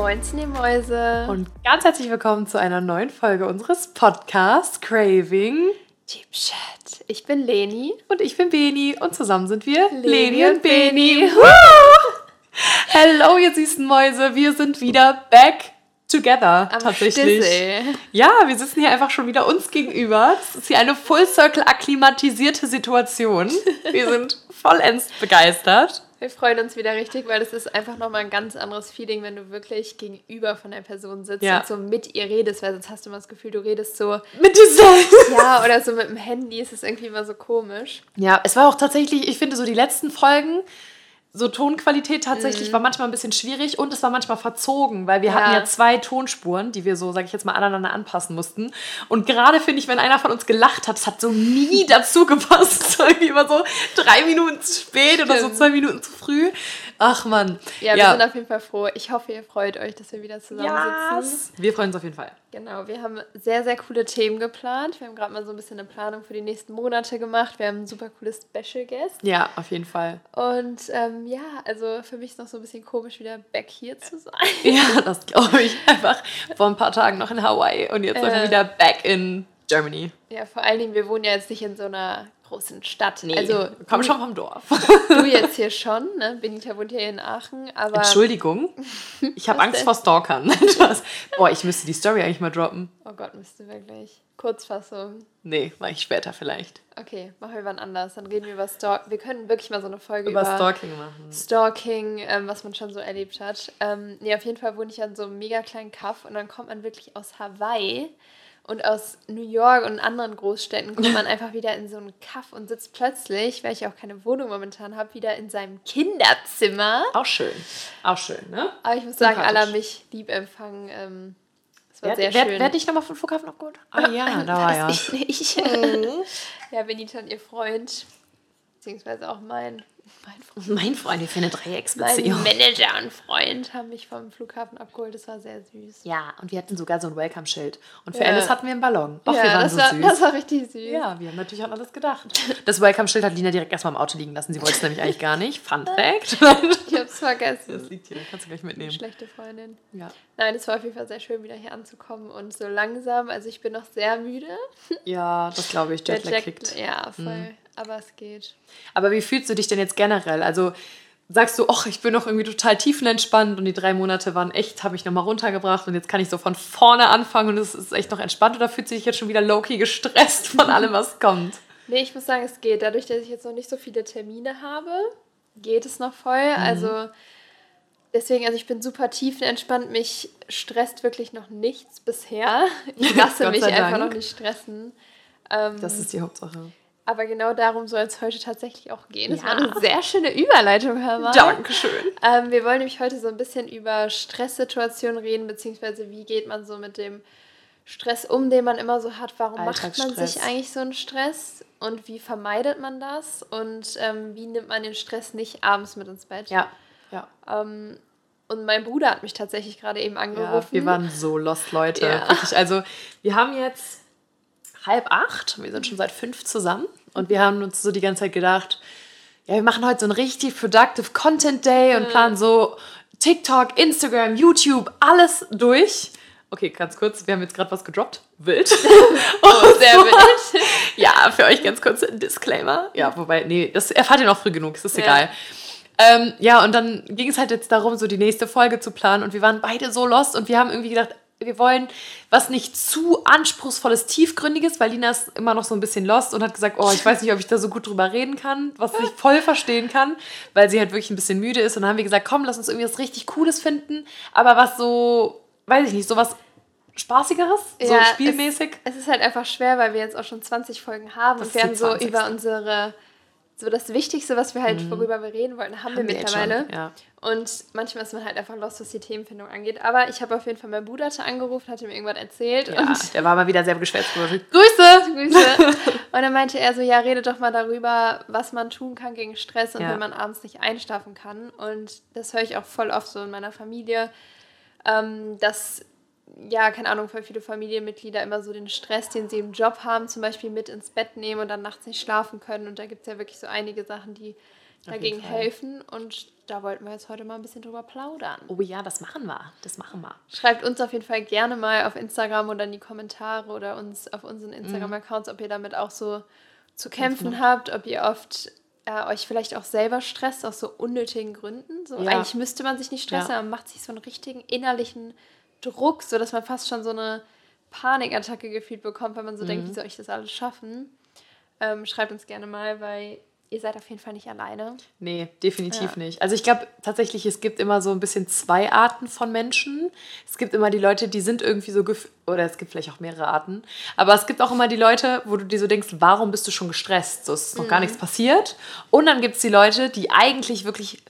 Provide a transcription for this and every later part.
Ihr Mäuse. Und ganz herzlich willkommen zu einer neuen Folge unseres Podcasts Craving Deep Chat. Ich bin Leni. Und ich bin Beni. Und zusammen sind wir Leni und Beni. Hello, ihr süßen Mäuse. Wir sind wieder back together. Am tatsächlich. Stissel. Ja, wir sitzen hier einfach schon wieder uns gegenüber. Es ist hier eine Full Circle akklimatisierte Situation. Wir sind vollends begeistert. Wir freuen uns wieder richtig, weil es ist einfach nochmal ein ganz anderes Feeling, wenn du wirklich gegenüber von der Person sitzt Ja. und so mit ihr redest, weil sonst hast du immer das Gefühl, du redest so, Mit dir selbst. ja, oder so mit dem Handy, ist es irgendwie immer so komisch. Ja, es war auch tatsächlich, ich finde so die letzten Folgen, so Tonqualität tatsächlich Mhm. war manchmal ein bisschen schwierig und es war manchmal verzogen, weil wir Ja. hatten ja zwei Tonspuren, die wir so, sag ich jetzt mal, aneinander anpassen mussten. Und gerade finde ich, wenn einer von uns gelacht hat, es hat so nie dazu gepasst. Irgendwie immer so drei Minuten zu spät oder so zwei Minuten zu früh. Ach man. Ja, wir sind auf jeden Fall froh. Ich hoffe, ihr freut euch, dass wir wieder zusammensitzen. yes. Wir freuen uns auf jeden Fall. Genau, wir haben sehr, sehr coole Themen geplant. Wir haben gerade mal so ein bisschen eine Planung für die nächsten Monate gemacht. Wir haben ein super cooles Special Guest. Ja, auf jeden Fall. Und ähm, ja, also für mich ist noch so ein bisschen komisch, wieder back hier zu sein. Ja, das glaube ich. Einfach vor ein paar Tagen noch in Hawaii und jetzt Äh. wieder back in Germany. Ja, vor allen Dingen, wir wohnen ja jetzt nicht in so einer großen Stadt. Also komm schon vom Dorf. du jetzt hier schon, ne? Benita wohnt hier in Aachen, aber Entschuldigung, ich habe Angst denn? vor Stalkern. Boah, ich müsste die Story eigentlich mal droppen. oh Gott, müsste wirklich. Kurzfassung. Nee, mache ich später vielleicht. Okay, machen wir wann anders. Dann reden wir über Stalk. Wir können wirklich mal so eine Folge Über über, Stalking machen. Stalking, ähm, was man schon so erlebt hat. Ähm, nee, auf jeden Fall wohne ich an so einem mega kleinen Kaff und dann kommt man wirklich aus Hawaii und aus New York und anderen Großstädten kommt man einfach wieder in so einen Kaff und sitzt plötzlich, weil ich auch keine Wohnung momentan habe, wieder in seinem Kinderzimmer. Auch schön. Auch schön, ne? Aber ich muss sagen, alle haben mich lieb empfangen. Ähm, es war Wer, sehr wer, schön. wer hat dich nochmal vom Flughafen abgeholt? Ah ja, da war ja. Ich nicht. ja, Benita und ihr Freund, beziehungsweise auch mein, mein Freund. Mein Freund, wir finden eine Mein Dreiecksbeziehung. Manager und Freund haben mich vom Flughafen abgeholt. Das war sehr süß. Ja, und wir hatten sogar so ein Welcome-Schild. Und für Ja. Alice hatten wir einen Ballon. Och, ja, wir waren das, so war, süß. das war richtig süß. ja, wir haben natürlich an alles gedacht. Das Welcome-Schild hat Lina direkt erstmal im Auto liegen lassen. Sie wollte es nämlich eigentlich gar nicht. Fun Fact. Ich hab's vergessen. Das liegt hier, kannst du gleich mitnehmen. Schlechte Freundin. Ja. Nein, es war auf jeden Fall sehr schön, wieder hier anzukommen und so langsam. Also ich bin noch sehr müde. ja, das glaube ich. Jetlag Jack- kickt. Ja, voll. Aber es geht. Aber wie fühlst du dich denn jetzt generell? Also sagst du, ach, ich bin noch irgendwie total tiefenentspannt und die drei Monate waren echt, habe ich nochmal runtergebracht und jetzt kann ich so von vorne anfangen und es ist echt noch entspannt oder fühlst du dich jetzt schon wieder low-key gestresst von allem, was kommt? Nee, ich muss sagen, es geht. Dadurch, dass ich jetzt noch nicht so viele Termine habe, geht es noch voll. Mhm. Also deswegen, also ich bin super tiefenentspannt. Mich stresst wirklich noch nichts bisher. Ich lasse mich einfach Dank. noch nicht stressen. Ähm, Das ist die Hauptsache. Aber genau darum soll es heute tatsächlich auch gehen. Das Ja. war eine sehr schöne Überleitung, hör mal. Dankeschön. Ähm, wir wollen nämlich heute so ein bisschen über Stresssituationen reden, beziehungsweise wie geht man so mit dem Stress um, den man immer so hat. Warum macht man sich eigentlich so einen Stress und wie vermeidet man das und ähm, wie nimmt man den Stress nicht abends mit ins Bett? Ja, ja. Ähm, und mein Bruder hat mich tatsächlich gerade eben angerufen. Ja, wir waren so lost, Leute. Ja. Wirklich, also wir haben jetzt halb acht, wir sind schon seit fünf zusammen und wir haben uns so die ganze Zeit gedacht, ja, wir machen heute so einen richtig productive Content Day und planen so TikTok, Instagram, YouTube, alles durch. Okay, ganz kurz, wir haben jetzt gerade was gedroppt. Wild. oh, sehr wild. Ja, für euch ganz kurz ein Disclaimer. Ja, wobei, nee, das erfahrt ihr noch früh genug, es ist Ja. egal. Ähm, ja, und dann ging es halt jetzt darum, so die nächste Folge zu planen und wir waren beide so lost und wir haben irgendwie gedacht, wir wollen was nicht zu anspruchsvolles, tiefgründiges, weil Lina ist immer noch so ein bisschen lost und hat gesagt, oh, ich weiß nicht, ob ich da so gut drüber reden kann, was ich voll verstehen kann, weil sie halt wirklich ein bisschen müde ist und dann haben wir gesagt, komm, lass uns irgendwie was richtig Cooles finden, aber was so, weiß ich nicht, so was spaßigeres, so Ja, spielmäßig. Es, es ist halt einfach schwer, weil wir jetzt auch schon 20 Folgen haben Das und wir haben so 20. über unsere, so das Wichtigste, was wir halt, worüber wir reden wollten, haben, wir Mhm. wir mittlerweile. schon, ja. Und manchmal ist man halt einfach lost, was die Themenfindung angeht. Aber ich habe auf jeden Fall meinen Bruder angerufen, hat ihm irgendwas erzählt Ja, und der war mal wieder sehr geschwätzt. Grüße! Grüße. Und dann meinte er so, ja, rede doch mal darüber, was man tun kann gegen Stress und Ja. wenn man abends nicht einschlafen kann. Und das höre ich auch voll oft so in meiner Familie, ähm, dass, ja, keine Ahnung, voll viele Familienmitglieder immer so den Stress, den sie im Job haben, zum Beispiel mit ins Bett nehmen und dann nachts nicht schlafen können. Und da gibt es ja wirklich so einige Sachen, die dagegen helfen und da wollten wir jetzt heute mal ein bisschen drüber plaudern. Oh ja, das machen wir. Das machen wir. Schreibt uns auf jeden Fall gerne mal auf Instagram oder in die Kommentare oder uns auf unseren Instagram-Accounts, ob ihr damit auch so zu kämpfen habt, ob ihr oft äh, euch vielleicht auch selber stresst aus so unnötigen Gründen. So, Ja. Eigentlich müsste man sich nicht stressen, Ja. aber man macht sich so einen richtigen innerlichen Druck, sodass man fast schon so eine Panikattacke gefühlt bekommt, weil man so Mhm. denkt, wie soll ich das alles schaffen? Ähm, schreibt uns gerne mal, weil ihr seid auf jeden Fall nicht alleine. Nee, definitiv Ja. nicht. Also ich glaube tatsächlich, es gibt immer so ein bisschen zwei Arten von Menschen. Es gibt immer die Leute, die sind irgendwie so, oder es gibt vielleicht auch mehrere Arten, aber es gibt auch immer die Leute, wo du dir so denkst, warum bist du schon gestresst? So es ist noch Mhm. gar nichts passiert. Und dann gibt es die Leute, die eigentlich wirklich.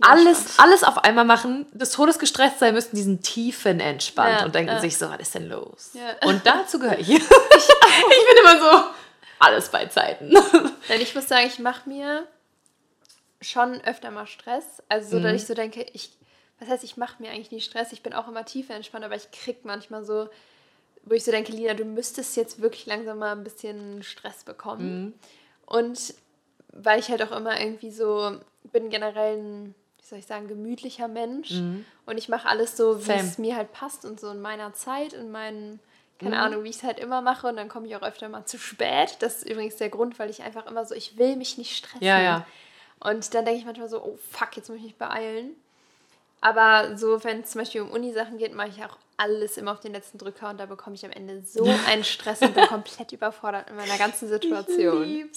Alles, alles auf einmal machen, des Todes gestresst sein müssen, diesen tiefen entspannt Ja, und denken ja. sich so, was ist denn los? Ja. Und dazu gehöre ich. ich bin immer so, alles bei Zeiten. Denn ich muss sagen, ich mache mir schon öfter mal Stress. Also so, Mhm. dass ich so denke, ich, was heißt, ich mache mir eigentlich nie Stress. Ich bin auch immer tiefer entspannt, aber ich krieg manchmal so, wo ich so denke, Lina, du müsstest jetzt wirklich langsam mal ein bisschen Stress bekommen. Mhm. Und weil ich halt auch immer irgendwie so, bin generell ein, wie soll ich sagen, gemütlicher Mensch. Und ich mache alles so, wie Mhm. Es mir halt passt und so in meiner Zeit, in meinen, keine Mhm. Ahnung, wie ich es halt immer mache. Und dann komme ich auch öfter mal zu spät. Das ist übrigens der Grund, weil ich einfach immer so, ich will mich nicht stressen. Ja, ja. Und dann denke ich manchmal so, oh fuck, jetzt muss ich mich beeilen. Aber so, wenn es zum Beispiel um Uni-Sachen geht, mache ich auch alles immer auf den letzten Drücker und da bekomme ich am Ende so einen Stress und bin komplett überfordert in meiner ganzen Situation.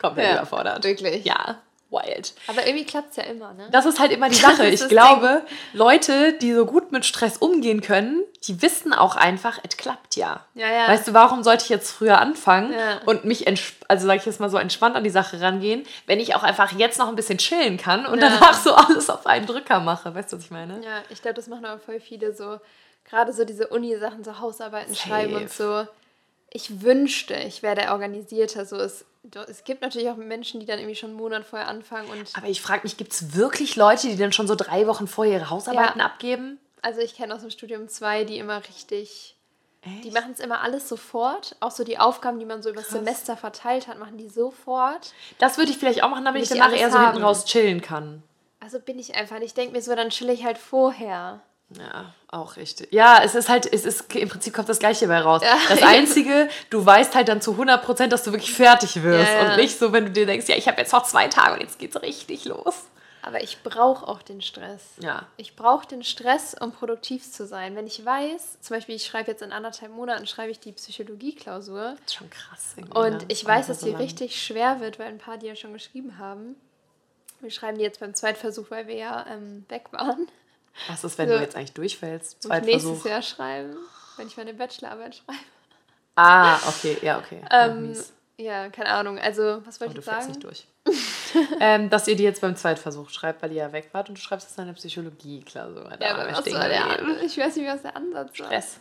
Komplett Ja, überfordert. wirklich. Ja, wild. Aber irgendwie klappt es ja immer, ne? Das ist halt immer die Sache. Ich glaube, Leute, die so gut mit Stress umgehen können, die wissen auch einfach, es klappt ja. Ja, ja. Weißt du, warum sollte ich jetzt früher anfangen Ja. und mich, also sag ich jetzt mal so entspannt an die Sache rangehen, wenn ich auch einfach jetzt noch ein bisschen chillen kann und Ja. danach so alles auf einen Drücker mache. Weißt du, was ich meine? Ja, ich glaube, das machen aber voll viele so, gerade so diese Uni-Sachen, so Hausarbeiten Safe. schreiben und so. Ich wünschte, ich wäre der Organisierter. So, es, es gibt natürlich auch Menschen, die dann irgendwie schon einen Monat vorher anfangen und Aber ich frage mich, gibt es wirklich Leute, die dann schon so drei Wochen vorher ihre Hausarbeiten Ja. abgeben? also ich kenne aus dem Studium zwei, die immer richtig Echt? Die machen es immer alles sofort. Auch so die Aufgaben, die man so über das Semester verteilt hat, machen die sofort. Das würde ich vielleicht auch machen, damit ich ich danach eher so hinten raus chillen kann. Also bin ich einfach. Ich denke mir so, dann chill ich halt vorher. Ja, auch richtig. Ja, es ist halt, es ist im Prinzip kommt das Gleiche bei raus. Ja. Das Einzige, du weißt halt dann zu 100 Prozent, dass du wirklich fertig wirst. Ja, ja. Und nicht so, wenn du dir denkst, ja, ich habe jetzt noch zwei Tage und jetzt geht's richtig los. Aber ich brauche auch den Stress. Ja. Ich brauche den Stress, um produktiv zu sein. Wenn ich weiß, zum Beispiel, ich schreibe jetzt in anderthalb Monaten, schreibe ich die Psychologie-Klausur. Das ist schon krass. Und ne? ich weiß, dass so die lang. richtig schwer wird, weil ein paar die ja schon geschrieben haben. Wir schreiben die jetzt beim Zweitversuch, weil wir ja ähm, weg waren. Was ist, wenn So. du jetzt eigentlich durchfällst? Muss ich nächstes Zweitversuch. Jahr schreiben, wenn ich meine Bachelorarbeit schreibe. Ah, okay, ja, okay. Ja, Ähm, ja, keine Ahnung. Also, was wollte du ich fällst sagen? nicht durch. ähm, dass ihr die jetzt beim Zweitversuch schreibt, weil ihr ja weg wart und du schreibst jetzt deine Psychologie-Klausur. Da Ja, aber was war der, ich weiß nicht, was der Ansatz war. Stress.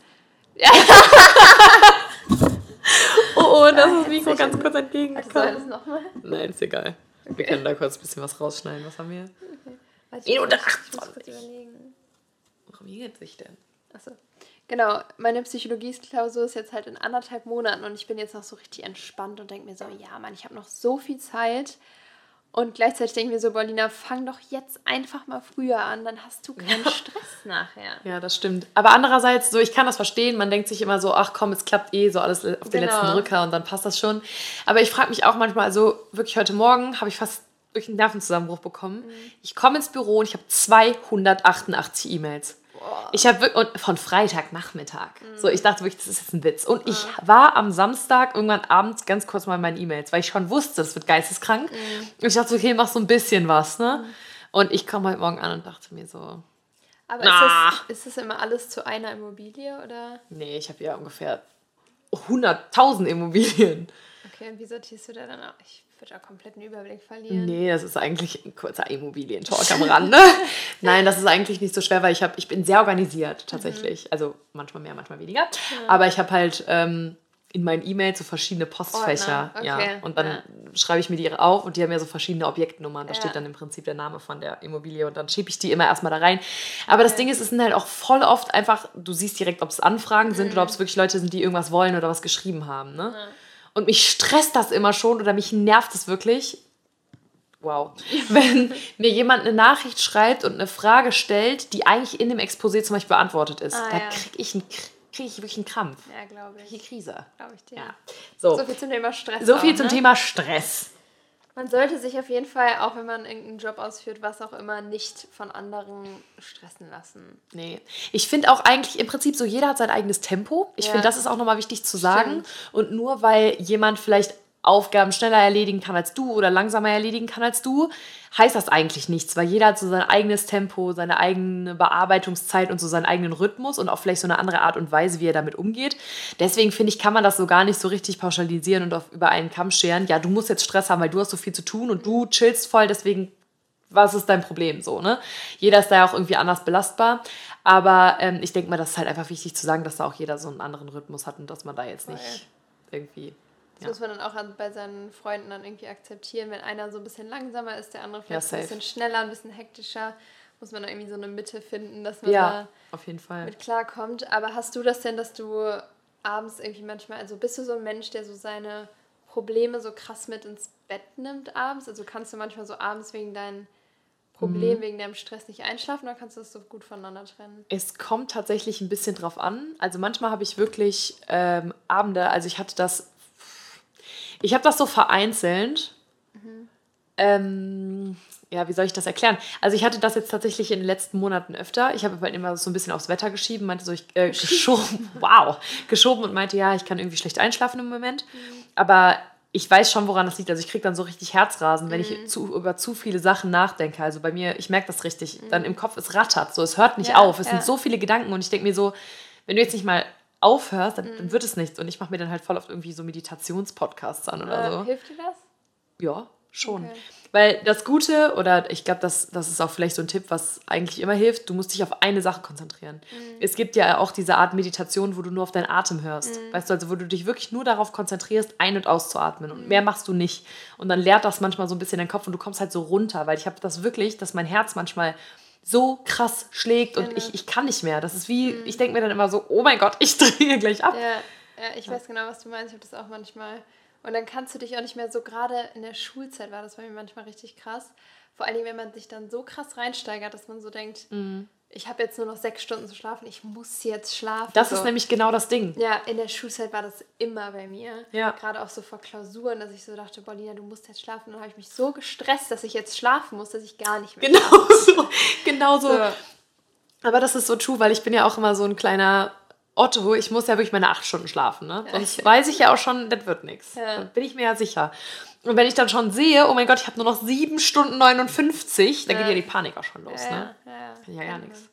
Ja. Oh, oh, das ist Mikro ganz kurz Soll entgegengekommen. das nochmal? Nein, ist egal. Wir können da kurz ein bisschen was rausschneiden. Was haben wir? Warte, Minute ich muss 28. kurz überlegen. Warum geht sich denn? Achso. Genau, meine Psychologie-Klausur ist jetzt halt in anderthalb Monaten und ich bin jetzt noch so richtig entspannt und denke mir so, ja Mann, ich habe noch so viel Zeit. Und gleichzeitig denke ich mir so, Paulina, fang doch jetzt einfach mal früher an, dann hast du keinen Stress nachher. Ja, das stimmt. Aber andererseits, so ich kann das verstehen. Man denkt sich immer so, ach komm, es klappt eh so alles auf den Genau. letzten Drücker und dann passt das schon. Aber ich frage mich auch manchmal, also wirklich heute Morgen habe ich fast durch einen Nervenzusammenbruch bekommen. Ich komme ins Büro und ich habe 288 E-Mails. Ich habe und von Freitagnachmittag. So, ich dachte wirklich, das ist jetzt ein Witz. Und ich war am Samstag irgendwann abends ganz kurz mal in meinen E-Mails, weil ich schon wusste, das wird geisteskrank. Und ich dachte, okay, mach so ein bisschen was, ne? Und ich komme heute Morgen an und dachte mir so, Aber Ah. ist, das, ist das immer alles zu einer Immobilie oder? Nee, ich habe ja ungefähr 100.000 Immobilien. Okay, und wie sortierst du da dann auch? Ich würde da komplett einen Überblick verlieren. Nee, das ist eigentlich ein kurzer Immobilientalk am Rande. Nein, das ist eigentlich nicht so schwer, weil ich, hab, ich bin sehr organisiert tatsächlich. Also manchmal mehr, manchmal weniger. Aber ich habe halt ähm, in meinen E-Mails so verschiedene Postfächer. Ordner, ja. okay, Und dann ja. schreibe ich mir die auf und die haben ja so verschiedene Objektnummern. Da Ja. steht dann im Prinzip der Name von der Immobilie und dann schiebe ich die immer erstmal da rein. Aber das Ding ist, es sind halt auch voll oft einfach, du siehst direkt, ob es Anfragen sind oder ob es wirklich Leute sind, die irgendwas wollen oder was geschrieben haben. Ne? Und mich stresst das immer schon oder mich nervt es wirklich, wow, wenn mir jemand eine Nachricht schreibt und eine Frage stellt, die eigentlich in dem Exposé zum Beispiel beantwortet ist, Ah, da ja. kriege ich, einen- krieg ich wirklich einen Krampf. Ja, glaube ich. Die Krise. Glaube ich dir. Ja. So, So viel zum Thema Stress. so viel auch, zum ne? Thema Stress. Man sollte sich auf jeden Fall, auch wenn man irgendeinen Job ausführt, was auch immer, nicht von anderen stressen lassen. Nee. Ich finde auch eigentlich im Prinzip so, jeder hat sein eigenes Tempo. Ich Ja. finde, das ist auch nochmal wichtig zu sagen. Stimmt. Und nur weil jemand vielleicht Aufgaben schneller erledigen kann als du oder langsamer erledigen kann als du, heißt das eigentlich nichts, weil jeder hat so sein eigenes Tempo, seine eigene Bearbeitungszeit und so seinen eigenen Rhythmus und auch vielleicht so eine andere Art und Weise, wie er damit umgeht. Deswegen finde ich, kann man das so gar nicht so richtig pauschalisieren und auf, über einen Kamm scheren. Ja, du musst jetzt Stress haben, weil du hast so viel zu tun und du chillst voll, deswegen was ist dein Problem so, ne? Jeder ist da ja auch irgendwie anders belastbar. Aber ähm, ich denke mal, das ist halt einfach wichtig zu sagen, dass da auch jeder so einen anderen Rhythmus hat und dass man da jetzt nicht irgendwie. Das Ja. muss man dann auch an, bei seinen Freunden dann irgendwie akzeptieren. Wenn einer so ein bisschen langsamer ist, der andere vielleicht Ja, ein bisschen schneller, ein bisschen hektischer, muss man dann irgendwie so eine Mitte finden, dass man Ja, auf jeden da Fall. mit klarkommt. Aber hast du das denn, dass du abends irgendwie manchmal, also bist du so ein Mensch, der so seine Probleme so krass mit ins Bett nimmt abends? Also kannst du manchmal so abends wegen deinen Problem, wegen deinem Stress nicht einschlafen oder kannst du das so gut voneinander trennen? Es kommt tatsächlich ein bisschen drauf an. Also manchmal habe ich wirklich ähm, Abende, also ich hatte das, ich habe das so vereinzelt. Ähm, ja, wie soll ich das erklären? Also ich hatte das jetzt tatsächlich in den letzten Monaten öfter. Ich habe halt immer so ein bisschen aufs Wetter geschieben, meinte so, ich äh, geschoben, wow, geschoben und meinte, ja, ich kann irgendwie schlecht einschlafen im Moment. Aber ich weiß schon, woran das liegt. Also ich kriege dann so richtig Herzrasen, wenn ich zu, über zu viele Sachen nachdenke. Also bei mir, ich merke das richtig, dann im Kopf, es rattert so, es hört nicht Ja, auf. Es ja. sind so viele Gedanken und ich denke mir so, wenn du jetzt nicht mal aufhörst, dann, dann wird es nichts. Und ich mache mir dann halt voll oft irgendwie so Meditationspodcasts an oder Äh, so. Hilft dir das? Ja, schon. Okay. Weil das Gute, oder ich glaube, das, das ist auch vielleicht so ein Tipp, was eigentlich immer hilft, du musst dich auf eine Sache konzentrieren. Mhm. Es gibt ja auch diese Art Meditation, wo du nur auf deinen Atem hörst. Mhm. Weißt du, also wo du dich wirklich nur darauf konzentrierst, ein- und auszuatmen. Und mehr machst du nicht. Und dann leert das manchmal so ein bisschen deinen Kopf und du kommst halt so runter, weil ich habe das wirklich, dass mein Herz manchmal so krass schlägt und Kenne. ich, ich kann nicht mehr. Das ist wie, ich denke mir dann immer so, oh mein Gott, ich drehe gleich ab. Ja, ja ich weiß genau, was du meinst. Ich habe das auch manchmal. Und dann kannst du dich auch nicht mehr so, gerade in der Schulzeit war das bei mir manchmal richtig krass. Vor allen Dingen, wenn man sich dann so krass reinsteigert, dass man so denkt, Mhm. Ich habe jetzt nur noch sechs Stunden zu schlafen, ich muss jetzt schlafen. Das so. ist nämlich genau das Ding. Ja, in der Schulzeit war das immer bei mir. Ja. Gerade auch so vor Klausuren, dass ich so dachte, Paulina, du musst jetzt schlafen. Und dann habe ich mich so gestresst, dass ich jetzt schlafen muss, dass ich gar nicht mehr Genau so. Genau so. So. Aber das ist so true, weil ich bin ja auch immer so ein kleiner Otto. Ich muss ja wirklich meine acht Stunden schlafen. Ne? Sonst weiß ich ja auch schon, das wird nichts. Ja. Bin ich mir ja sicher. Und wenn ich dann schon sehe, oh mein Gott, ich habe nur noch sieben Stunden 59, dann geht Ja. ja die Panik auch schon los. Ja, Ne? ja, ja. Kann ja gar nichts.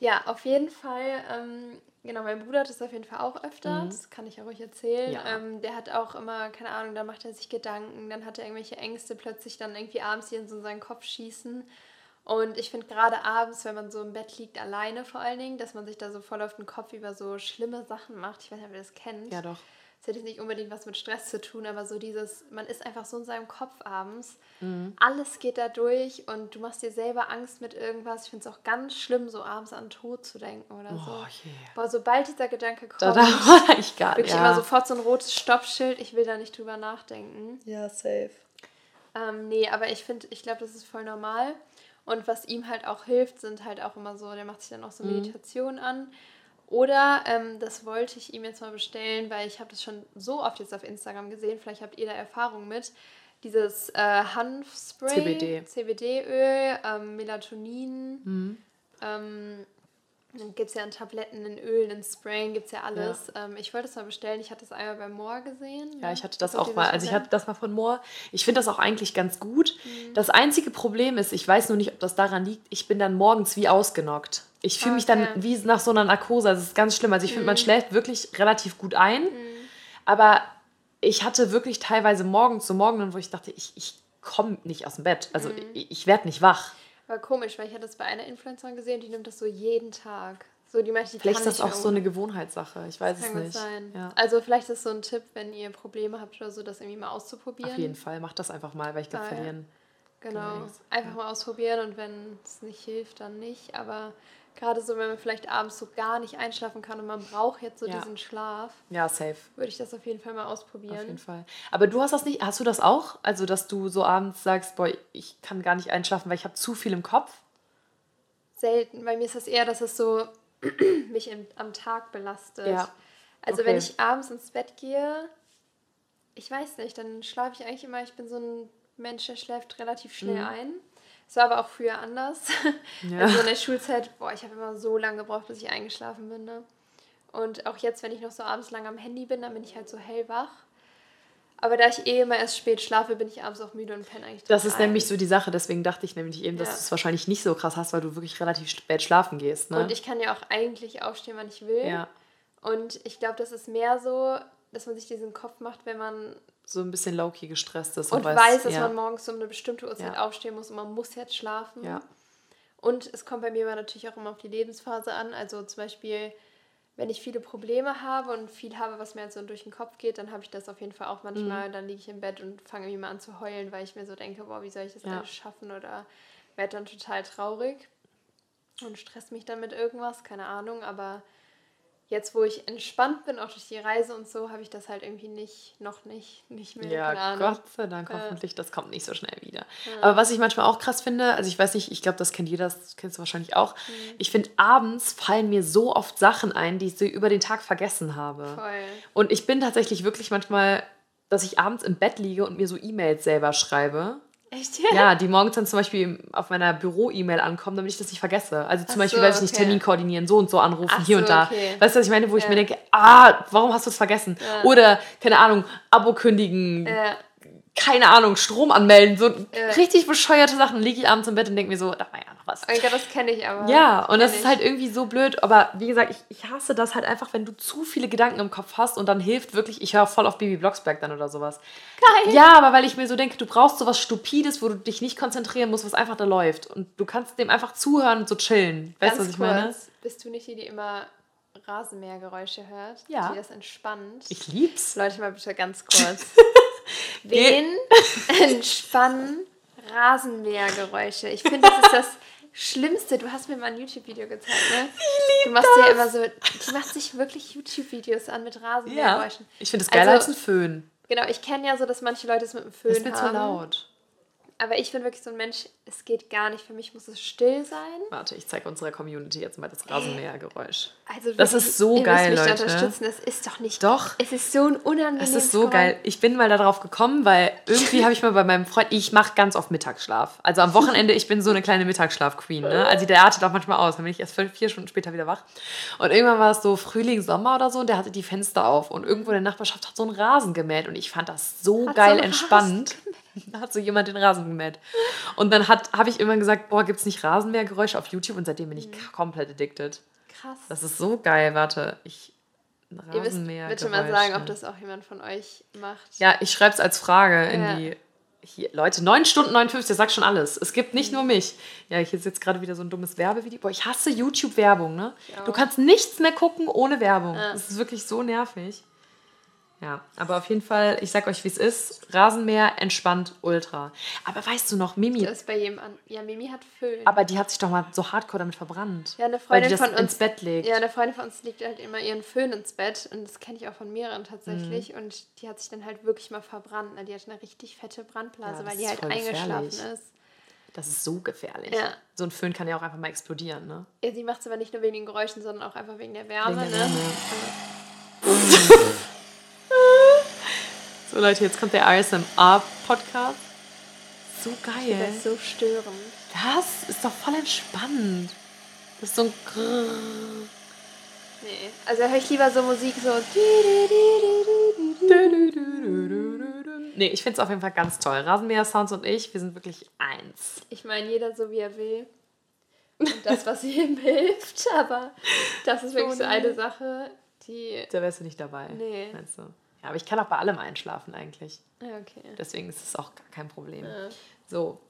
Ja, auf jeden Fall. Ähm, genau, mein Bruder hat das auf jeden Fall auch öfter. Das kann ich ja ruhig erzählen. Mhm. Ja. Ähm, der hat auch immer, keine Ahnung, da macht er sich Gedanken, dann hat er irgendwelche Ängste plötzlich dann irgendwie abends, die in so seinen Kopf schießen. Und ich finde gerade abends, wenn man so im Bett liegt, alleine vor allen Dingen, dass man sich da so voll auf den Kopf über so schlimme Sachen macht. Ich weiß nicht, ob ihr das kennt. Ja, doch. Das hat jetzt nicht unbedingt was mit Stress zu tun, aber so dieses, man ist einfach so in seinem Kopf abends. Mhm. Alles geht da durch und du machst dir selber Angst mit irgendwas. Ich finde es auch ganz schlimm, so abends an Tod zu denken oder so. Oh je. Boah, sobald dieser Gedanke kommt, Da, da war ich gar nicht. wirklich immer sofort so ein rotes Stoppschild. Ich will da nicht drüber nachdenken. Ja, safe. Ähm, nee, aber ich finde, ich glaube, das ist voll normal. Und was ihm halt auch hilft, sind halt auch immer so, der macht sich dann auch so Mhm. Meditationen an. Oder, ähm, das wollte ich ihm jetzt mal bestellen, weil ich habe das schon so oft jetzt auf Instagram gesehen, vielleicht habt ihr da Erfahrung mit. Dieses äh, Hanfspray, CBD. CBD-Öl, ähm, Melatonin, Mhm. ähm, gibt es ja in Tabletten, in Ölen, in Sprayen, gibt es ja alles. Ähm, ich wollte es mal bestellen, ich hatte es einmal bei Moore gesehen. Ja, ne? ich hatte das ihr auch mal. Also ich hatte das mal von Moore. Ich finde das auch eigentlich ganz gut. Das einzige Problem ist, ich weiß nur nicht, ob das daran liegt, ich bin dann morgens wie ausgenockt. Ich fühle mich dann Okay. wie nach so einer Narkose. Also es ist ganz schlimm. Also ich finde, man schläft wirklich relativ gut ein. Aber ich hatte wirklich teilweise morgens so Morgen, wo ich dachte, ich, ich komme nicht aus dem Bett. Also ich, ich werde nicht wach. War komisch, weil ich hatte das bei einer Influencerin gesehen, die nimmt das so jeden Tag. So, die meinte, die Vielleicht ist das auch so eine Gewohnheitssache. Ich weiß es nicht. sein. Ja. Also vielleicht ist so ein Tipp, wenn ihr Probleme habt oder so, das irgendwie mal auszuprobieren. Auf jeden Fall. Mach das einfach mal, weil ich glaube, Ah, ja. verlieren. Genau. Einfach mal ausprobieren und wenn es nicht hilft, dann nicht. Aber Gerade so, wenn man vielleicht abends so gar nicht einschlafen kann und man braucht jetzt so Ja. diesen Schlaf, Ja, safe. würde ich das auf jeden Fall mal ausprobieren. Auf jeden Fall. Aber du hast das nicht, hast du das auch? Also, dass du so abends sagst, boah, ich kann gar nicht einschlafen, weil ich habe zu viel im Kopf? Selten. Bei mir ist das eher, dass es so mich im, am Tag belastet. Ja. Also Okay. wenn ich abends ins Bett gehe, ich weiß nicht, dann schlafe ich eigentlich immer, ich bin so ein Mensch, der schläft relativ schnell ein. Es war aber auch früher anders. Ja. Also in der Schulzeit, boah, ich habe immer so lange gebraucht, bis ich eingeschlafen bin. Ne? Und auch jetzt, wenn ich noch so abends lang am Handy bin, dann bin ich halt so hellwach. Aber da ich eh immer erst spät schlafe, bin ich abends auch müde und penne eigentlich Das ist ein. nämlich so die Sache, deswegen dachte ich nämlich eben, dass Ja. du es wahrscheinlich nicht so krass hast, weil du wirklich relativ spät schlafen gehst. Ne? Und ich kann ja auch eigentlich aufstehen, wann ich will. ja, Und ich glaube, das ist mehr so, dass man sich diesen Kopf macht, wenn man so ein bisschen low-key gestresst ist. und weiß, dass ja. man morgens um eine bestimmte Uhrzeit Ja. aufstehen muss und man muss jetzt schlafen. Ja. Und es kommt bei mir natürlich auch immer auf die Lebensphase an. Also zum Beispiel, wenn ich viele Probleme habe und viel habe, was mir jetzt so durch den Kopf geht, dann habe ich das auf jeden Fall auch manchmal. Mhm. Dann liege ich im Bett und fange irgendwie mal an zu heulen, weil ich mir so denke, boah, wie soll ich das Ja. alles schaffen? Oder werde dann total traurig und stress mich dann mit irgendwas, keine Ahnung. Aber jetzt, wo ich entspannt bin, auch durch die Reise und so, habe ich das halt irgendwie nicht, noch nicht, nicht mehr. Ja, Ahnung. Gott sei Dank, Ja. hoffentlich, das kommt nicht so schnell wieder. Aber was ich manchmal auch krass finde, also ich weiß nicht, ich glaube, das kennt jeder, das kennst du wahrscheinlich auch. Mhm. Ich finde, abends fallen mir so oft Sachen ein, die ich so über den Tag vergessen habe. Voll. Und ich bin tatsächlich wirklich manchmal, dass ich abends im Bett liege und mir so E-Mails selber schreibe. Echt? Ja, die morgens dann zum Beispiel auf meiner Büro-E-Mail ankommen, damit ich das nicht vergesse. Also zum Ach Beispiel, so, weiß ich nicht, okay. Termin koordinieren, so und so anrufen, Ach hier so, und da. okay. Weißt du, was ich meine? Wo ich Ja. mir denke, ah, warum hast du es vergessen? Ja. Oder, keine Ahnung, Abo kündigen, Ja. keine Ahnung, Strom anmelden, so richtig bescheuerte Sachen. Liege ich abends im Bett und denke mir so, da ja was. Gott, das kenne ich aber. Ja, und das ist halt irgendwie so blöd. Aber wie gesagt, ich, ich hasse das halt einfach, wenn du zu viele Gedanken im Kopf hast und dann hilft wirklich, ich höre voll auf Baby Blocksberg dann oder sowas. Geil. Ja, aber weil ich mir so denke, du brauchst sowas Stupides, wo du dich nicht konzentrieren musst, was einfach da läuft. Und du kannst dem einfach zuhören und so chillen. Weißt du, was ich meine? Bist du nicht die, die immer Rasenmähergeräusche hört? Ja. Die das entspannt? Ich lieb's. Leute, mal bitte ganz kurz. Wen entspannen Rasenmähergeräusche? Ich finde, das ist das Schlimmste. Du hast mir mal ein YouTube-Video gezeigt, ne? Ich liebe Du machst ja immer so, die macht sich wirklich YouTube-Videos an mit Ja. Rasenmähergeräuschen. Ich finde es geiler Also- als ein Föhn. Genau, ich kenne ja so, dass manche Leute es mit dem Föhn Das ist mir haben. zu laut. Aber ich bin wirklich so ein Mensch, es geht gar nicht. Für mich muss es still sein. Warte, ich zeige unserer Community jetzt mal das Rasenmähergeräusch. Also Das ist so ihr geil, müsst mich Leute. da unterstützen. Das ist doch nicht. Doch. Es ist so ein unangenehmes Es ist so Geräusch. geil. Ich bin mal darauf gekommen, weil irgendwie habe ich mal bei meinem Freund, ich mache ganz oft Mittagsschlaf. Also am Wochenende, ich bin so eine kleine Mittagsschlaf-Queen. Ne? Also der artet auch manchmal aus, dann bin ich erst fünf, vier Stunden später wieder wach. Und irgendwann war es so Frühling, Sommer oder so und der hatte die Fenster auf und irgendwo in der Nachbarschaft hat so einen Rasen gemäht und ich fand das so Hat so geil einen entspannt. Da hat so jemand den Rasen gemäht. Und dann habe ich immer gesagt, boah, gibt es nicht Rasenmähergeräusche auf YouTube? Und seitdem bin ich komplett addicted. Krass. Das ist so geil. Warte, ich... Ihr müsst bitte mal sagen, ob das auch jemand von euch macht. Ja, ich schreibe es als Frage in Ja. die. Hier, Leute, 9 Stunden 59, das sagt schon alles. Es gibt nicht nur mich. Ja, hier ist jetzt gerade wieder so ein dummes Werbevideo. Boah, ich hasse YouTube-Werbung, ne? Auch. Du kannst nichts mehr gucken ohne Werbung. Ja. Das ist wirklich so nervig. Ja, aber auf jeden Fall, ich sag euch, wie es ist. Rasenmäher, entspannt, ultra. Aber weißt du noch, Mimi, Das ist bei jedem an. Ja, Mimi hat Föhn. aber die hat sich doch mal so hardcore damit verbrannt. ja, eine Freundin von uns ins Bett legt. Ja, eine Freundin von uns legt halt immer ihren Föhn ins Bett und das kenne ich auch von mehreren Mhm. tatsächlich und die hat sich dann halt wirklich mal verbrannt. ne? Die hat eine richtig fette Brandblase, Ja, weil die halt eingeschlafen gefährlich. ist. Das ist so gefährlich. Ja. So ein Föhn kann ja auch einfach mal explodieren, ne? Ja, sie macht es aber nicht nur wegen den Geräuschen, sondern auch einfach wegen der Wärme. Wegen der ne? Wärme. So Leute, jetzt kommt der ASMR-Podcast. So geil. Das ist so störend. Das ist doch voll entspannt. Das ist so ein Grrrr. Nee. Also höre ich lieber so Musik so. Nee, ich finde es auf jeden Fall ganz toll. Rasenmäher-Sounds und ich, wir sind wirklich eins. Ich meine, jeder so wie er will. Und das, was ihm hilft. Aber das ist wirklich so nee. eine Sache, die. Da wärst du nicht dabei. Nee. Meinst du? Ja, aber ich kann auch bei allem einschlafen eigentlich. Ja, okay. Deswegen ist es auch gar kein Problem. Ja. So,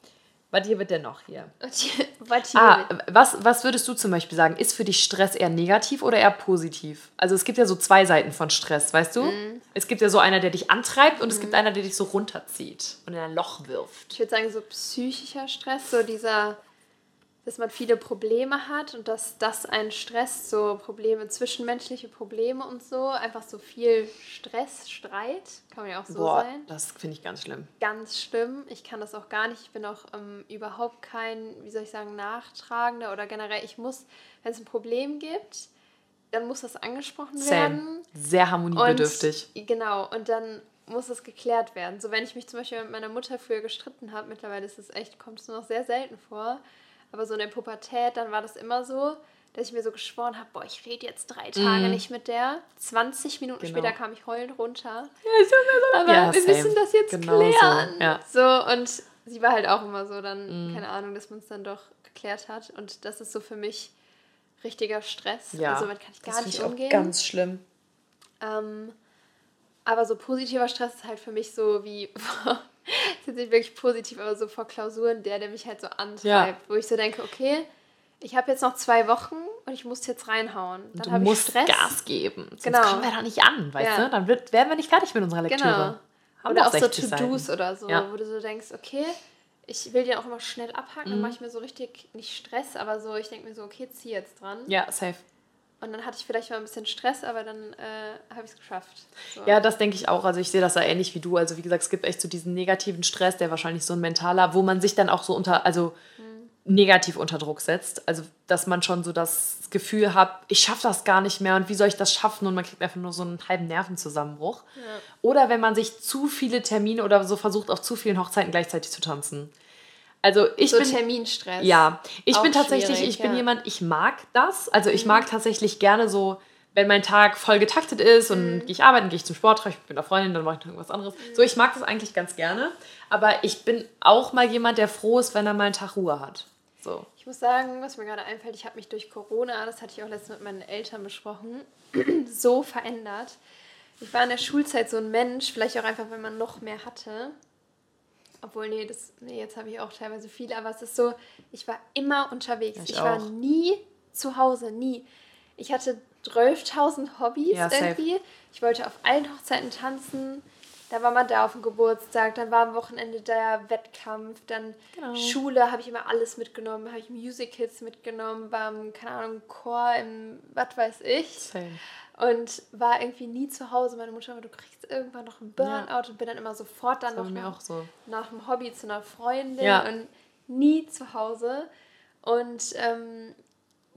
was hier wird denn noch hier? Was Ah, was, was würdest du zum Beispiel sagen? Ist für dich Stress eher negativ oder eher positiv? Also es gibt ja so zwei Seiten von Stress, weißt du? Mhm. Es gibt ja so einer, der dich antreibt und es gibt einer, der dich so runterzieht und in ein Loch wirft. Ich würde sagen, so psychischer Stress, so dieser, dass man viele Probleme hat und dass das einen stresst, so Probleme, zwischenmenschliche Probleme und so, einfach so viel Stress, Streit, kann man ja auch so Boah, sein. das finde ich ganz schlimm. Ganz schlimm. Ich kann das auch gar nicht. Ich bin auch ähm, überhaupt kein, wie soll ich sagen, Nachtragender oder generell, ich muss, wenn es ein Problem gibt, dann muss das angesprochen Same. werden. Sehr harmoniebedürftig. Und, genau, und dann muss es geklärt werden. So, wenn ich mich zum Beispiel mit meiner Mutter früher gestritten habe, mittlerweile ist es echt, kommt es nur noch sehr selten vor, aber so in der Pubertät, dann war das immer so, dass ich mir so geschworen habe, boah, ich rede jetzt drei Tage Mhm. nicht mit der. 20 Minuten Genau. später kam ich heulend runter. Ja, so Aber Ja, wir same. müssen das jetzt Genau so, klären. ja. So, und sie war halt auch immer so, dann, Mhm. keine Ahnung, dass man es dann doch geklärt hat. Und das ist so für mich richtiger Stress. Ja, Also damit kann ich gar nicht ich auch umgehen. ganz schlimm. Ähm, aber so positiver Stress ist halt für mich so wie, vor- ist nicht wirklich positiv, aber so vor Klausuren, der, der mich halt so antreibt, Ja. wo ich so denke, okay, ich habe jetzt noch zwei Wochen und ich muss jetzt reinhauen. Dann Du habe ich Stress. Gas geben. Sonst Genau. kommen wir da nicht an, weißt Ja. du? Dann wird, werden wir nicht fertig mit unserer Lektüre. Genau. Haben Oder auch so 60 To-Dos oder so, Ja. wo du so denkst, okay, ich will die auch immer schnell abhaken, dann Mhm. mache ich mir so richtig, nicht Stress, aber so, ich denke mir so, okay, zieh jetzt dran. Ja, safe. Und dann hatte ich vielleicht mal ein bisschen Stress, aber dann äh, habe ich es geschafft. So. Ja, das denke ich auch. Also ich sehe das da ähnlich wie du. Also wie gesagt, es gibt echt so diesen negativen Stress, der wahrscheinlich so ein mentaler, wo man sich dann auch so unter, also negativ unter Druck setzt. Also dass man schon so das Gefühl hat, ich schaffe das gar nicht mehr und wie soll ich das schaffen? Und man kriegt einfach nur so einen halben Nervenzusammenbruch. Oder wenn man sich zu viele Termine oder so versucht, auf zu vielen Hochzeiten gleichzeitig zu tanzen. Also ich so bin Terminstress. Ja, ich bin tatsächlich, ich bin ja. jemand, ich mag das. Also Mhm. ich mag tatsächlich gerne so, wenn mein Tag voll getaktet ist und Mhm. gehe ich arbeiten, gehe ich zum Sport, treffe ich mit einer Freundin, dann mache ich noch irgendwas anderes. So, ich mag das eigentlich ganz gerne. Aber ich bin auch mal jemand, der froh ist, wenn er mal einen Tag Ruhe hat. So. Ich muss sagen, was mir gerade einfällt, ich habe mich durch Corona, das hatte ich auch letztens mit meinen Eltern besprochen, so verändert. Ich war in der Schulzeit so ein Mensch, vielleicht auch einfach, wenn man noch mehr hatte. Obwohl, nee, das, nee jetzt habe ich auch teilweise viel, aber es ist so, ich war immer unterwegs. Ich Ich, war nie zu Hause, nie. Ich hatte 12.000 Hobbys Ja, safe. irgendwie. Ich wollte auf allen Hochzeiten tanzen. Da war man da auf dem Geburtstag, dann war am Wochenende der Wettkampf, dann Genau. Schule habe ich immer alles mitgenommen, habe ich Musicals mitgenommen, beim, keine Ahnung, Chor, im, was weiß ich. Same. Und war irgendwie nie zu Hause. Meine Mutter immer, du kriegst irgendwann noch einen Burnout und bin dann immer sofort dann war noch nach, so. nach dem Hobby zu einer Freundin Ja. und nie zu Hause. Und ähm,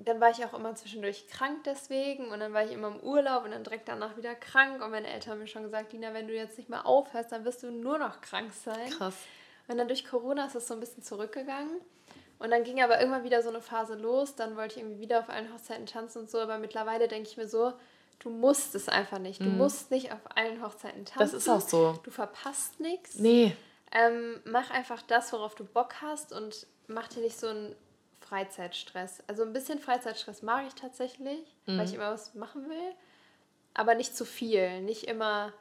dann war ich auch immer zwischendurch krank deswegen und dann war ich immer im Urlaub und dann direkt danach wieder krank. Und meine Eltern haben mir schon gesagt, Lina, wenn du jetzt nicht mehr aufhörst, dann wirst du nur noch krank sein. Krass. Und dann durch Corona ist es so ein bisschen zurückgegangen. Und dann ging aber irgendwann wieder so eine Phase los. Dann wollte ich irgendwie wieder auf allen Hochzeiten tanzen und so. Aber mittlerweile denke ich mir so, du musst es einfach nicht. Du musst nicht auf allen Hochzeiten tanzen. Mhm. Das ist auch so. Du verpasst nichts. Nee. Ähm, mach einfach das, worauf du Bock hast und mach dir nicht so einen Freizeitstress. Also ein bisschen Freizeitstress mag ich tatsächlich, Mhm. weil ich immer was machen will. Aber nicht zu viel. Nicht immer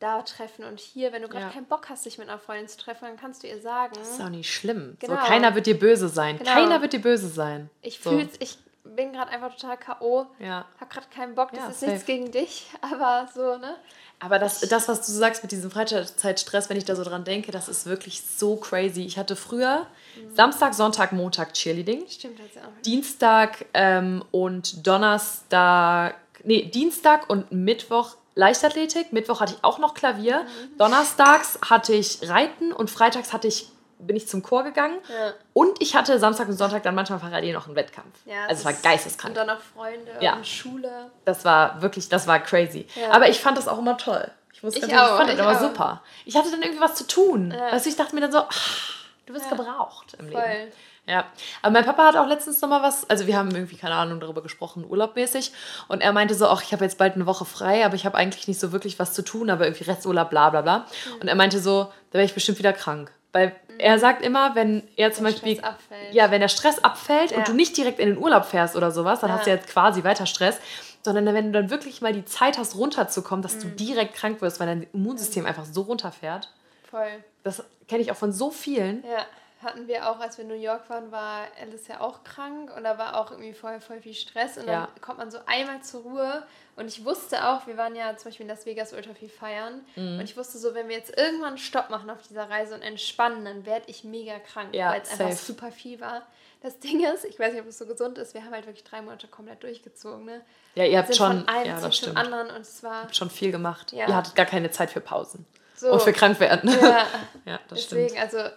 da treffen und hier. Wenn du gerade Ja. keinen Bock hast, dich mit einer Freundin zu treffen, dann kannst du ihr sagen. Das ist auch nicht schlimm. Genau. So, keiner wird dir böse sein. Genau. Keiner wird dir böse sein. Ich so. fühl's, ich bin gerade einfach total K.O. Ja. Hab gerade keinen Bock. Das Ja, ist safe. nichts gegen dich, aber so, ne? Aber das, das, was du sagst mit diesem Freizeitstress, wenn ich da so dran denke, das ist wirklich so crazy. Ich hatte früher Samstag, Sonntag, Montag Cheerleading, Stimmt das ja auch. Dienstag ähm, und Donnerstag, nee, Dienstag und Mittwoch Leichtathletik, Mittwoch hatte ich auch noch Klavier, Donnerstags hatte ich Reiten und Freitags hatte ich, bin ich zum Chor gegangen Ja. und ich hatte Samstag und Sonntag dann manchmal parallel noch einen Wettkampf. Ja, also es war ist- geisteskrank. Und dann noch Freunde Ja. und Schule. Das war wirklich, das war crazy. Aber ich fand das auch immer toll. Ich, muss Ich ganz auch, fand das ich immer super. Ich hatte dann irgendwie was zu tun. Ja. Weißt du, ich dachte mir dann so, ach, du Ja. gebraucht im Voll. Leben. Ja, aber mein Papa hat auch letztens noch mal was, also wir haben irgendwie, keine Ahnung, darüber gesprochen, urlaubmäßig. Und er meinte so, ach, ich habe jetzt bald eine Woche frei, aber ich habe eigentlich nicht so wirklich was zu tun, aber irgendwie Resturlaub, bla bla bla. Mhm. Und er meinte so, da wäre ich bestimmt wieder krank. Weil er sagt immer, wenn er zum Der Beispiel, Stress abfällt. ja, wenn der Stress abfällt Ja. und du nicht direkt in den Urlaub fährst oder sowas, dann Ja. hast du jetzt quasi weiter Stress, sondern wenn du dann wirklich mal die Zeit hast, runterzukommen, dass du Mhm. direkt krank wirst, weil dein Immunsystem einfach so runterfährt. Voll. Das kenne ich auch von so vielen. Ja, hatten wir auch, als wir in New York waren, war Alice ja auch krank und da war auch irgendwie vorher voll viel Stress und Ja. dann kommt man so einmal zur Ruhe und ich wusste auch, wir waren ja zum Beispiel in Las Vegas ultra viel feiern Mhm. und ich wusste so, wenn wir jetzt irgendwann einen Stopp machen auf dieser Reise und entspannen, dann werde ich mega krank, Ja, weil es einfach super viel war. Das Ding ist, ich weiß nicht, ob es so gesund ist, wir haben halt wirklich drei Monate komplett durchgezogen, ne? Ja, ihr habt schon, von einem ja, das stimmt. anderen und es war schon viel gemacht. Ja. Ihr hattet gar keine Zeit für Pausen. so. Und für krank werden. ja, Ja, das deswegen, stimmt. also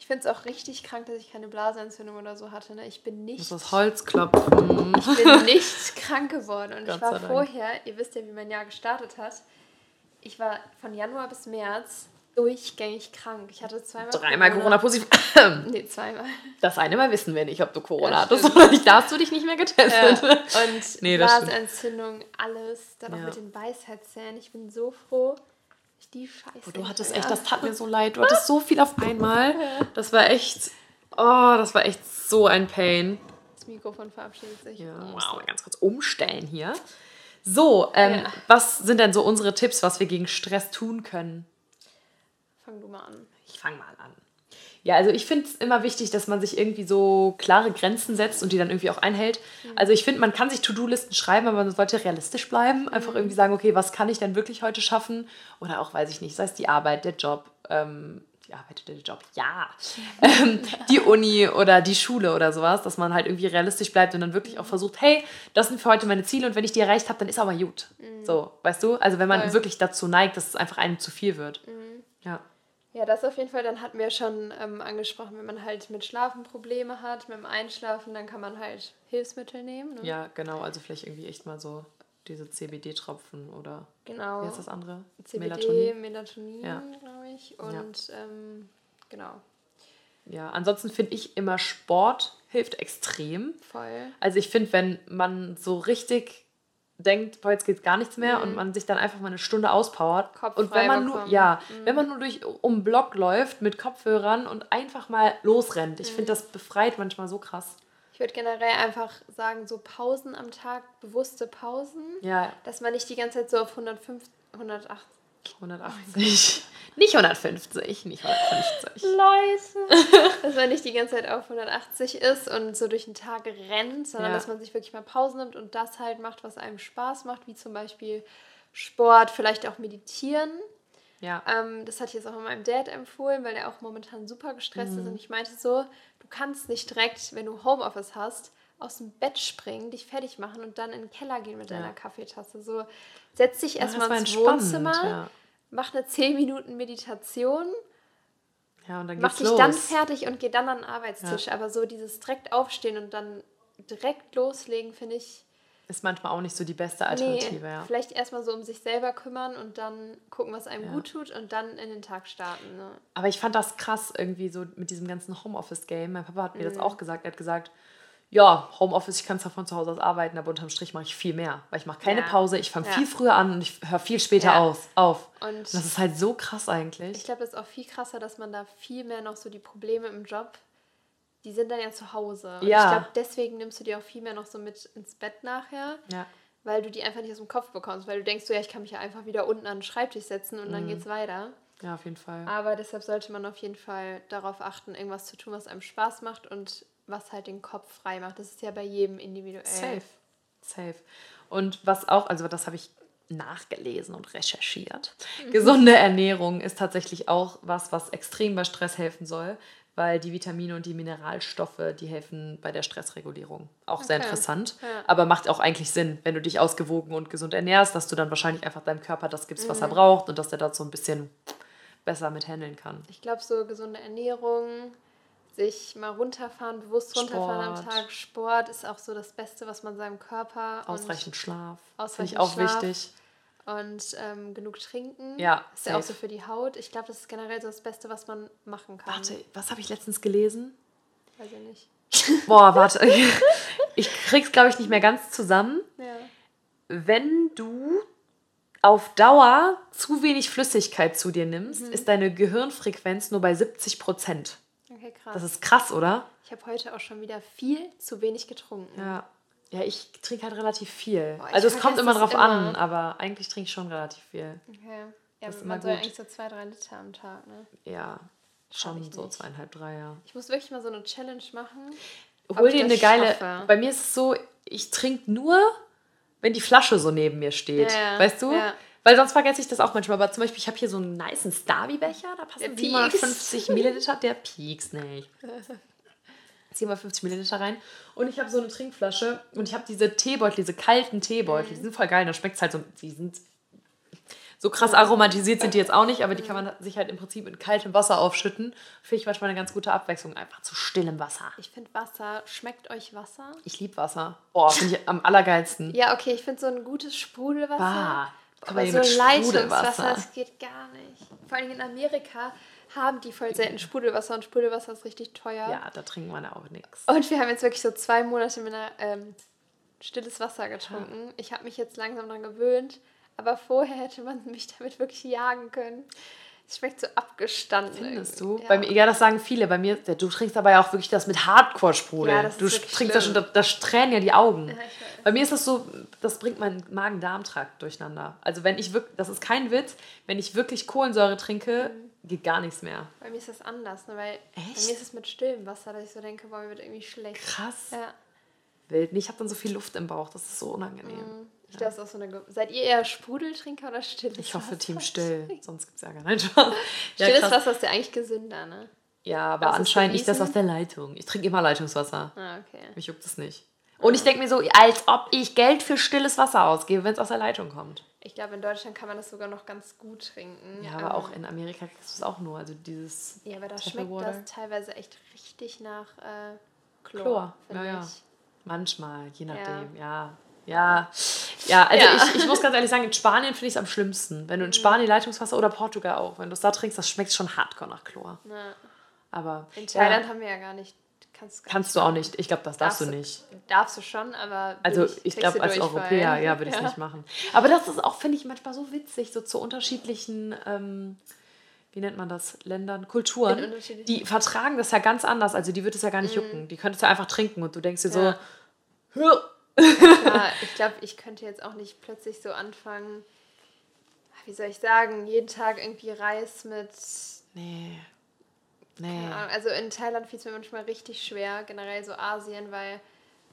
ich finde es auch richtig krank, dass ich keine Blasenentzündung oder so hatte. Ne? Ich bin nicht das Holz klopfen. Ich bin nicht krank geworden. Und Gott ich war vorher, ihr wisst ja, wie mein Jahr gestartet hat. Ich war von Januar bis März durchgängig krank. Ich hatte zweimal Dreimal Corona-positiv. Nee, zweimal. Das eine Mal wissen wir nicht, ob du Corona Ja, hattest oder nicht. Da hast du dich nicht mehr Ja. getestet. Und Nee. Blasenentzündung, alles. Dann auch Ja. mit den Weisheitszähnen. Ich bin so froh, die Scheiße. Oh, du hattest echt, das tat mir so leid. Du hattest so viel auf einmal. Das war echt, oh, das war echt so ein Pain. Das Mikrofon verabschiedet sich. Ja, Oh. muss mal ganz kurz umstellen hier. So, ähm, Ja. was sind denn so unsere Tipps, was wir gegen Stress tun können? Fang du mal an. Ich fange mal an. Ja, also ich finde es immer wichtig, dass man sich irgendwie so klare Grenzen setzt und die dann irgendwie auch einhält. Also ich finde, man kann sich To-Do-Listen schreiben, aber man sollte realistisch bleiben. Einfach irgendwie sagen, okay, was kann ich denn wirklich heute schaffen? Oder auch, weiß ich nicht, sei es die Arbeit, der Job, ähm, die Arbeit oder der Job, ja. ähm, die Uni oder die Schule oder sowas, dass man halt irgendwie realistisch bleibt und dann wirklich auch versucht, hey, das sind für heute meine Ziele und wenn ich die erreicht habe, dann ist aber gut. So, weißt du? Also wenn man Voll. wirklich dazu neigt, dass es einfach einem zu viel wird. Ja. Ja, das auf jeden Fall. Dann hatten wir schon ähm, angesprochen, wenn man halt mit Schlafen Probleme hat, mit dem Einschlafen, dann kann man halt Hilfsmittel nehmen. Ne? Ja, genau. Also vielleicht irgendwie echt mal so diese CBD-Tropfen oder Genau. wie heißt das andere? CBD, Melatonin, Ja. glaube ich. Und ähm, genau, Ja, ansonsten finde ich immer Sport hilft extrem. voll. Also ich finde, wenn man so richtig denkt, boah, jetzt geht gar nichts mehr und man sich dann einfach mal eine Stunde auspowert Kopf und wenn man nur ja, wenn man nur durch um den Block läuft mit Kopfhörern und einfach mal losrennt. Ich finde das befreit manchmal so krass. Ich würde generell einfach sagen, so Pausen am Tag, bewusste Pausen, Ja, dass man nicht die ganze Zeit so auf 105, 108. 180. Nicht 150, nicht 150. Leute! dass man nicht die ganze Zeit auf 180 ist und so durch den Tag rennt, sondern Ja. dass man sich wirklich mal Pausen nimmt und das halt macht, was einem Spaß macht, wie zum Beispiel Sport, vielleicht auch meditieren. Ja. Ähm, das hatte ich jetzt auch meinem Dad empfohlen, weil er auch momentan super gestresst Mhm. ist. Und ich meinte so, du kannst nicht direkt, wenn du Homeoffice hast, aus dem Bett springen, dich fertig machen und dann in den Keller gehen mit Ja. deiner Kaffeetasse. So, setz dich erstmal das war ins Wohnzimmer, ja. Mach eine 10 Minuten Meditation, Ja, und dann mach geht's dich los. dann fertig und geh dann an den Arbeitstisch. Aber so dieses direkt aufstehen und dann direkt loslegen, finde ich, Ist manchmal auch nicht so die beste nee, Alternative, ja. vielleicht erstmal so um sich selber kümmern und dann gucken, was einem Ja. gut tut und dann in den Tag starten. Ne? Aber ich fand das krass irgendwie so mit diesem ganzen Homeoffice-Game. Mein Papa hat mir das Mhm. auch gesagt. Er hat gesagt, ja, Homeoffice, ich kann zwar von zu Hause aus arbeiten, aber unterm Strich mache ich viel mehr. Weil ich mache keine Ja. Pause, ich fange Ja. viel früher an und ich höre viel später Ja. aus, auf. Und Und das ist halt so krass eigentlich. Ich glaube, das ist auch viel krasser, dass man da viel mehr noch so die Probleme im Job, die sind dann ja zu Hause. Und Ja. ich glaube, deswegen nimmst du die auch viel mehr noch so mit ins Bett nachher, ja. weil du die einfach nicht aus dem Kopf bekommst, weil du denkst so, ja, ich kann mich ja einfach wieder unten an den Schreibtisch setzen und Mhm. dann geht's weiter. ja, auf jeden Fall. Aber deshalb sollte man auf jeden Fall darauf achten, irgendwas zu tun, was einem Spaß macht und was halt den Kopf frei macht. Das ist ja bei jedem individuell. Safe. Safe. Und was auch, also das habe ich nachgelesen und recherchiert. Mhm. Gesunde Ernährung ist tatsächlich auch was, was extrem bei Stress helfen soll, weil die Vitamine und die Mineralstoffe, die helfen bei der Stressregulierung. Auch sehr Okay. interessant, Ja. aber macht auch eigentlich Sinn, wenn du dich ausgewogen und gesund ernährst, dass du dann wahrscheinlich einfach deinem Körper das gibst, was er Mhm. braucht und dass der da so ein bisschen besser mit handeln kann. Ich glaube, so gesunde Ernährung, sich mal runterfahren, bewusst runterfahren am Sport. Tag, Sport ist auch so das Beste, was man seinem Körper Ausreichend Schlaf. Ausreichend auch Schlaf. wichtig. und, ähm, genug trinken. Ja, ist ja auch safe. so für die Haut. Ich glaube, das ist generell so das Beste, was man machen kann. Warte, was habe ich letztens gelesen? Weiß ich nicht. Boah, warte. Ich krieg's, glaube ich, nicht mehr ganz zusammen. Ja. Wenn du auf Dauer zu wenig Flüssigkeit zu dir nimmst, ist deine Gehirnfrequenz nur bei 70 Prozent. Okay, krass. Das ist krass, oder? ich habe heute auch schon wieder viel zu wenig getrunken. Ja. Ja, ich trinke halt relativ viel. Boah, also es kommt immer drauf immer. an, aber eigentlich trinke ich schon relativ viel. Okay. Ja, Das ist man immer soll gut. eigentlich so zwei, drei Liter am Tag, ne? Ja. Schon so zweieinhalb, drei, ja. Ich muss wirklich mal so eine Challenge machen. Hol dir eine geile. Schaffe. Bei mir ist es so, ich trinke nur, wenn die Flasche so neben mir steht. Ja, weißt du? Ja. Weil sonst vergesse ich das auch manchmal. Aber zum Beispiel, ich habe hier so einen nice Starby-Becher, da passen 750 Milliliter. Der pieks nicht. 750 Milliliter rein. Und ich habe so eine Trinkflasche und ich habe diese Teebeutel, diese kalten Teebeutel. Mhm. Die sind voll geil. Da schmeckt es halt so. Die sind so krass aromatisiert sind die jetzt auch nicht, aber die kann man sich halt im Prinzip in kaltem Wasser aufschütten. Finde ich manchmal eine ganz gute Abwechslung. Einfach zu stillem Wasser. Ich finde Wasser. Schmeckt euch Wasser? Ich liebe Wasser. Oh, finde ich am allergeilsten. Ja, okay, ich finde so ein gutes Sprudelwasser. Bah. Aber so Leitungswasser, das geht gar nicht. Vor allem in Amerika haben die voll selten Sprudelwasser und Sprudelwasser ist richtig teuer. Ja, da trinkt man auch nichts. Und wir haben jetzt wirklich so zwei Monate mit einer ähm, stilles Wasser getrunken. Ja. Ich habe mich jetzt langsam daran gewöhnt, aber vorher hätte man mich damit wirklich jagen können. Es schmeckt so abgestanden. Findest du? Ja. Bei mir, ja, das sagen viele. Bei mir, du trinkst aber ja auch wirklich das mit Hardcore-Sprudel. Ja, du trinkst das schon, da, da tränen ja die Augen. Ja, Bei mir ist das so, das bringt meinen Magen-Darm-Trakt durcheinander. Also wenn ich wirklich, das ist kein Witz, wenn ich wirklich Kohlensäure trinke, mhm. geht gar nichts mehr. Bei mir ist das anders, ne? weil Echt? bei mir ist es mit stillem Wasser, dass ich so denke, boah, mir wird irgendwie schlecht. Krass. Ja. Wild. Ich habe dann so viel Luft im Bauch, das ist so unangenehm. Mhm. Ich ja. auch so eine. Seid ihr eher Sprudeltrinker oder stilles Ich hoffe Team Still, sonst gibt es Ärger. Nein, Stilles ja, Wasser ist ja eigentlich gesünder, ne? Ja, aber Was anscheinend nicht das aus der Leitung. Ich trinke immer Leitungswasser. Ah, okay. Mich juckt es nicht. Und ich denke mir so, als ob ich Geld für stilles Wasser ausgebe, wenn es aus der Leitung kommt. Ich glaube, in Deutschland kann man das sogar noch ganz gut trinken. Ja, aber ähm, auch in Amerika kriegst du es auch nur. Also dieses. Ja, aber da schmeckt das teilweise echt richtig nach äh, Chlor. Chlor. Ja, ja. Manchmal, je nachdem, ja. ja. Ja, also ja. Ich, ich muss ganz ehrlich sagen, in Spanien finde ich es am schlimmsten. Wenn du in mhm. Spanien Leitungswasser oder Portugal auch, wenn du es da trinkst, das schmeckt schon hardcore nach Chlor. Ja. Aber. In Thailand ja. haben wir ja gar nicht. Kannst, kannst du auch nicht. Ich glaube, das darfst, darfst, du nicht. Darfst du schon, aber. Also, ich glaube, als Europäer, ja, würde ich es nicht machen. Aber das ist auch, finde ich, manchmal so witzig, so zu unterschiedlichen. Ähm, wie nennt man das, Ländern, Kulturen, die vertragen das ja ganz anders. Also die wird es ja gar nicht mm. jucken. Die können es ja einfach trinken und du denkst dir ja. so, ja, ich glaube, ich könnte jetzt auch nicht plötzlich so anfangen, wie soll ich sagen, jeden Tag irgendwie Reis mit. Nee. Nee. Also in Thailand fiel es mir manchmal richtig schwer, generell so Asien, weil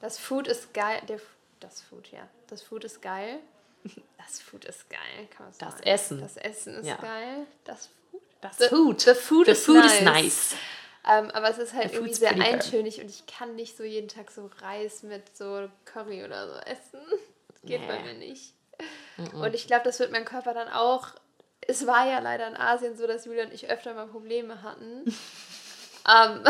das Food ist geil. Der, das Food, ja. Das Food ist geil. Das Food ist geil, kann man sagen. Das Essen. Das Essen ist ja. geil. Das Food. Das the, Food. The Food, the is, food nice. is nice. Ähm, aber es ist halt irgendwie sehr eintönig und ich kann nicht so jeden Tag so Reis mit so Curry oder so essen. Das geht nee. bei mir nicht. -mm. Und ich glaube, das wird mein Körper dann auch. Es war ja leider in Asien so, dass Julia und ich öfter mal Probleme hatten. ähm,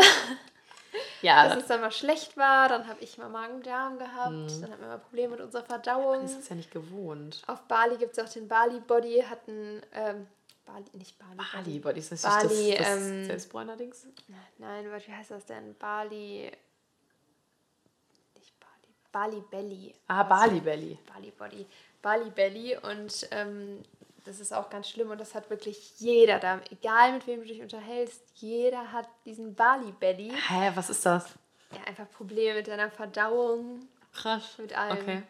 ja. Dass es dann mal schlecht war, dann habe ich mal Magen-Darm gehabt, mm. dann hatten wir mal Probleme mit unserer Verdauung. Das ist ja nicht gewohnt. Auf Bali gibt es auch den Bali Body, hatten ähm, Bali, nicht Bali. Bali, Bali ist das Bali, das, das ähm, Selbstbräuner-Dings? Nein, wie heißt das denn? Bali. Nicht Bali. Bali Belly. Ah, Bali Belly. Bali Body. Bali Belly und ähm, das ist auch ganz schlimm und das hat wirklich jeder da. Egal mit wem du dich unterhältst, jeder hat diesen Bali Belly. Hä, was ist das? Ja, einfach Probleme mit deiner Verdauung. Krass. Mit allem. Okay.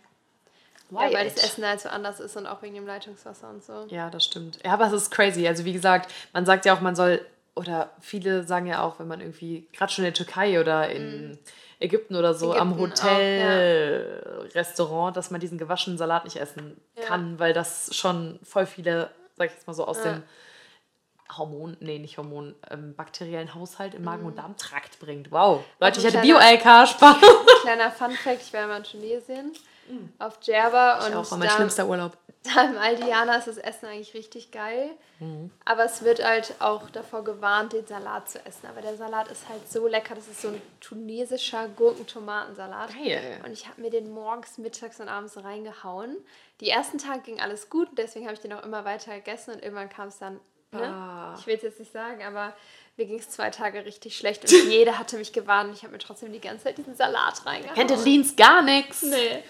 Ja, weil das Essen halt so anders ist und auch wegen dem Leitungswasser und so. Ja, das stimmt. Ja, aber es ist crazy. Also wie gesagt, man sagt ja auch, man soll, oder viele sagen ja auch, wenn man irgendwie, gerade schon in der Türkei oder in mm. Ägypten oder so, Ägypten am Hotel-Restaurant, ja. dass man diesen gewaschenen Salat nicht essen ja. kann, weil das schon voll viele, sag ich jetzt mal so, aus dem Hormon, nee, nicht Hormon, ähm, bakteriellen Haushalt im Magen- und mhm. Darmtrakt bringt. Wow. Leute, ich hatte Bio-LK, Spaß. Kleiner Fun-Fact, ich war mal in Tunesien Mhm. Auf Djerba. Ich und auch, war mein da, schlimmster Urlaub. Da im Aldiana ist das Essen eigentlich richtig geil. Mhm. Aber es wird halt auch davor gewarnt, den Salat zu essen. Aber der Salat ist halt so lecker. Das ist so ein tunesischer Gurken-Tomatensalat. Geil. Und ich habe mir den morgens, mittags und abends reingehauen. Die ersten Tage ging alles gut. Deswegen habe ich den auch immer weiter gegessen. Und irgendwann kam es dann, ne? Ah. ich will es jetzt nicht sagen, aber mir ging es zwei Tage richtig schlecht und jeder hatte mich gewarnt. Ich habe mir trotzdem die ganze Zeit diesen Salat reingehauen. Kennt ihr Leans gar nichts? Nee.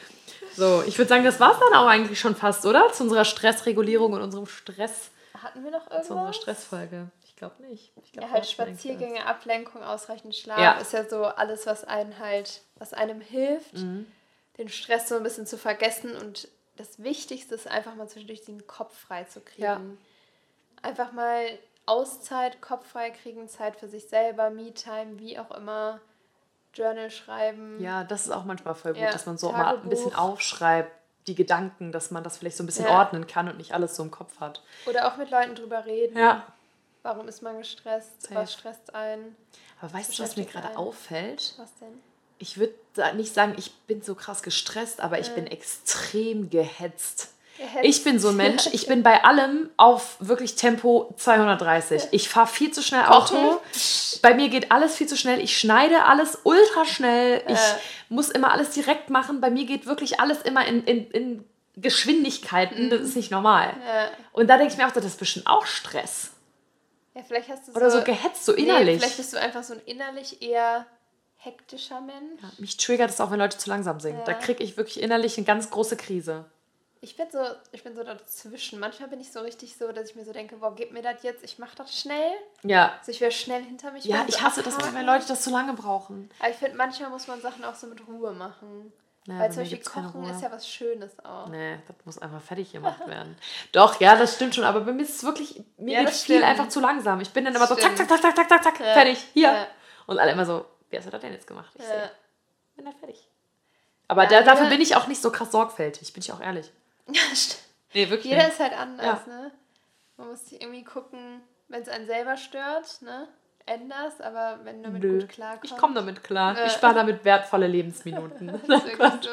So, ich würde sagen, das war es dann auch eigentlich schon fast, oder? Zu unserer Stressregulierung und unserem Stress. Hatten wir noch irgendwas? Zu unserer Stressfolge. Ich glaube nicht. Ich glaub, ja, halt Spaziergänge, Ablenkung, ausreichend Schlaf ja. ist ja so alles, was einen halt, was einem hilft, mhm. den Stress so ein bisschen zu vergessen und das Wichtigste ist einfach mal zwischendurch den Kopf frei zu kriegen. Ja. Einfach mal Auszeit, Kopf frei kriegen, Zeit für sich selber, Me-Time, wie auch immer, Journal schreiben. Ja, das ist auch manchmal voll gut, Ja, dass man so mal ein bisschen Tagebuch. aufschreibt, die Gedanken, dass man das vielleicht so ein bisschen Ja. ordnen kann und nicht alles so im Kopf hat. Oder auch mit Leuten drüber reden. Ja. Warum ist man gestresst? Safe. Was stresst einen? Aber weißt du, was mir gerade auffällt? Was denn? Ich würde nicht sagen, ich bin so krass gestresst, aber ich bin extrem gehetzt. Ich bin so ein Mensch, ich bin bei allem auf wirklich Tempo 230. Ich fahre viel zu schnell Auto. Bei mir geht alles viel zu schnell. Ich schneide alles ultra schnell. Ich Ja. muss immer alles direkt machen. Bei mir geht wirklich alles immer in, in, in Geschwindigkeiten. Das ist nicht normal. Ja. Und da denke ich mir auch, das ist bestimmt auch Stress. ja, vielleicht hast du Oder so, so gehetzt, so Nee, innerlich. vielleicht bist du einfach so ein innerlich eher hektischer Mensch. Ja, mich triggert es auch, wenn Leute zu langsam singen. Da Ja. kriege ich wirklich innerlich eine ganz große Krise. Ich bin so, ich bin so dazwischen. Manchmal bin ich so richtig so, dass ich mir so denke, boah, gib mir das jetzt, ich mach das schnell. Ja. Also ich will schnell hinter mich. Ja, ich hasse das, wenn Leute das zu lange brauchen. Aber ich finde, manchmal muss man Sachen auch so mit Ruhe machen. Ja, Weil zum Beispiel Kochen ist ja was Schönes auch. Nee, das muss einfach fertig gemacht werden. Doch, ja, das stimmt schon, aber bei mir ist es wirklich, mir Ja, geht viel einfach zu langsam. Ich bin dann immer so zack, zack, zack, zack, zack, zack, zack, Ja. fertig, hier. Ja. Und alle immer so, wie hast du das denn jetzt gemacht? Ich Ja. sehe, bin dann fertig. Aber da, dafür bin ich auch nicht so krass sorgfältig, bin ich auch ehrlich. Ja, stimmt. Nee, wirklich Jeder nicht. ist halt anders, Ja. ne? Man muss sich irgendwie gucken, wenn es einen selber stört, ne? Änderst, aber wenn du damit Nö. gut klarkommst. Ich komme damit klar. Ja. Ich spare damit wertvolle Lebensminuten. Das ist wirklich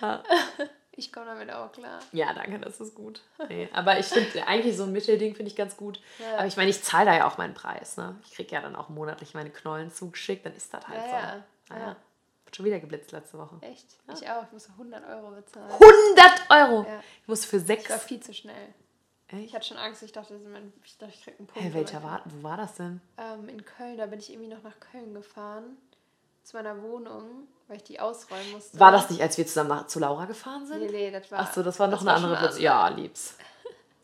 so. Ich komme damit auch klar. Ja, danke, das ist gut. Nee, aber ich finde eigentlich so ein Mittelding finde ich ganz gut. Ja. Aber ich meine, ich zahle da ja auch meinen Preis. Ne? Ich kriege ja dann auch monatlich meine Knollen zugeschickt, dann ist das halt Ja, so. ja. Ja. Schon wieder geblitzt letzte Woche. Echt? Ich auch. Ich muss 100 Euro bezahlen. 100 Euro! Ja. Ich muss für Ich war sechs. viel zu schnell. Ich Echt? hatte schon Angst. Ich dachte, ich, dachte, ich krieg einen Punkt. Hey, welcher war, wo war das denn? Ähm, in Köln. Da bin ich irgendwie noch nach Köln gefahren. Zu meiner Wohnung, weil ich die ausräumen musste. War das nicht, als wir zusammen nach, zu Laura gefahren sind? Nee, nee, das war. Ach so, das war noch das eine schon andere Blitz. Ja, lieb's.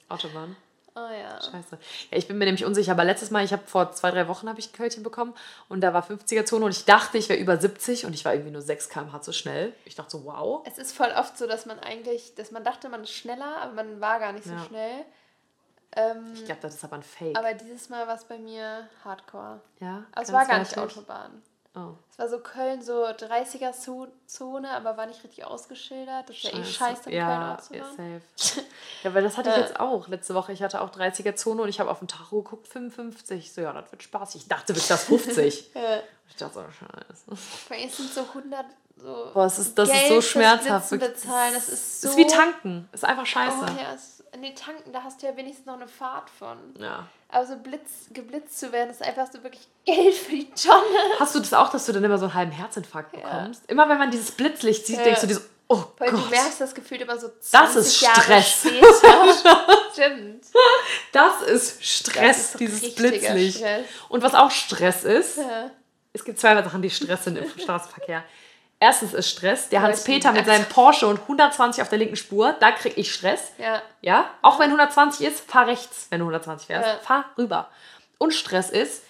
Autobahn. Oh ja. Scheiße. Ja, ich bin mir nämlich unsicher, aber letztes Mal, ich habe vor zwei, drei Wochen habe ich ein Kölchen bekommen und da war 50er-Zone und ich dachte, ich wäre über 70 und ich war irgendwie nur 6 km/h zu schnell. Ich dachte so, wow. Es ist voll oft so, dass man eigentlich, dass man dachte, man ist schneller, aber man war gar nicht so Ja. schnell. Ähm, Ich glaube, das ist aber ein Fake. aber dieses Mal war es bei mir Hardcore. ja, Aber es war gar nicht. Autobahn. Oh. Es war so Köln, so 30er-Zone, aber war nicht richtig ausgeschildert. Das ist ja eh scheiße, in ja, Köln safe. ja, weil das hatte ich Ja. jetzt auch letzte Woche. Ich hatte auch 30er-Zone und ich habe auf dem Tacho geguckt, 55. So, ja, das wird spaßig. Ich dachte wirklich, das 50. Ja. ich dachte so, scheiße. Vor allem sind so 100 so Boah, es ist, das ist Geld so fürs schmerzhaft. Bezahlen, das ist so... ist wie tanken. Ist einfach scheiße. Oh ja, es, nee, tanken, da hast du ja wenigstens noch eine Fahrt von. ja. Aber so blitz, geblitzt zu werden, ist einfach so wirklich Geld für die Tonne. Hast du das auch, dass du dann immer so einen halben Herzinfarkt Ja. bekommst? Immer wenn man dieses Blitzlicht sieht, Ja. denkst du dir so, oh Weil Gott, du merkst das Gefühl immer so 20 Das ist Jahre Stress. Stimmt. das ist Stress, Das ist dieses Blitzlicht. Stress. Und was auch Stress ist, Ja. es gibt zwei Sachen, die Stress sind im Straßenverkehr. Erstens ist Stress, der Hans-Peter mit seinem Porsche und 120 auf der linken Spur, da krieg ich Stress. ja. Ja, auch wenn 120 ist, fahr rechts, wenn du 120 fährst. Ja. Fahr rüber. Und Stress ist,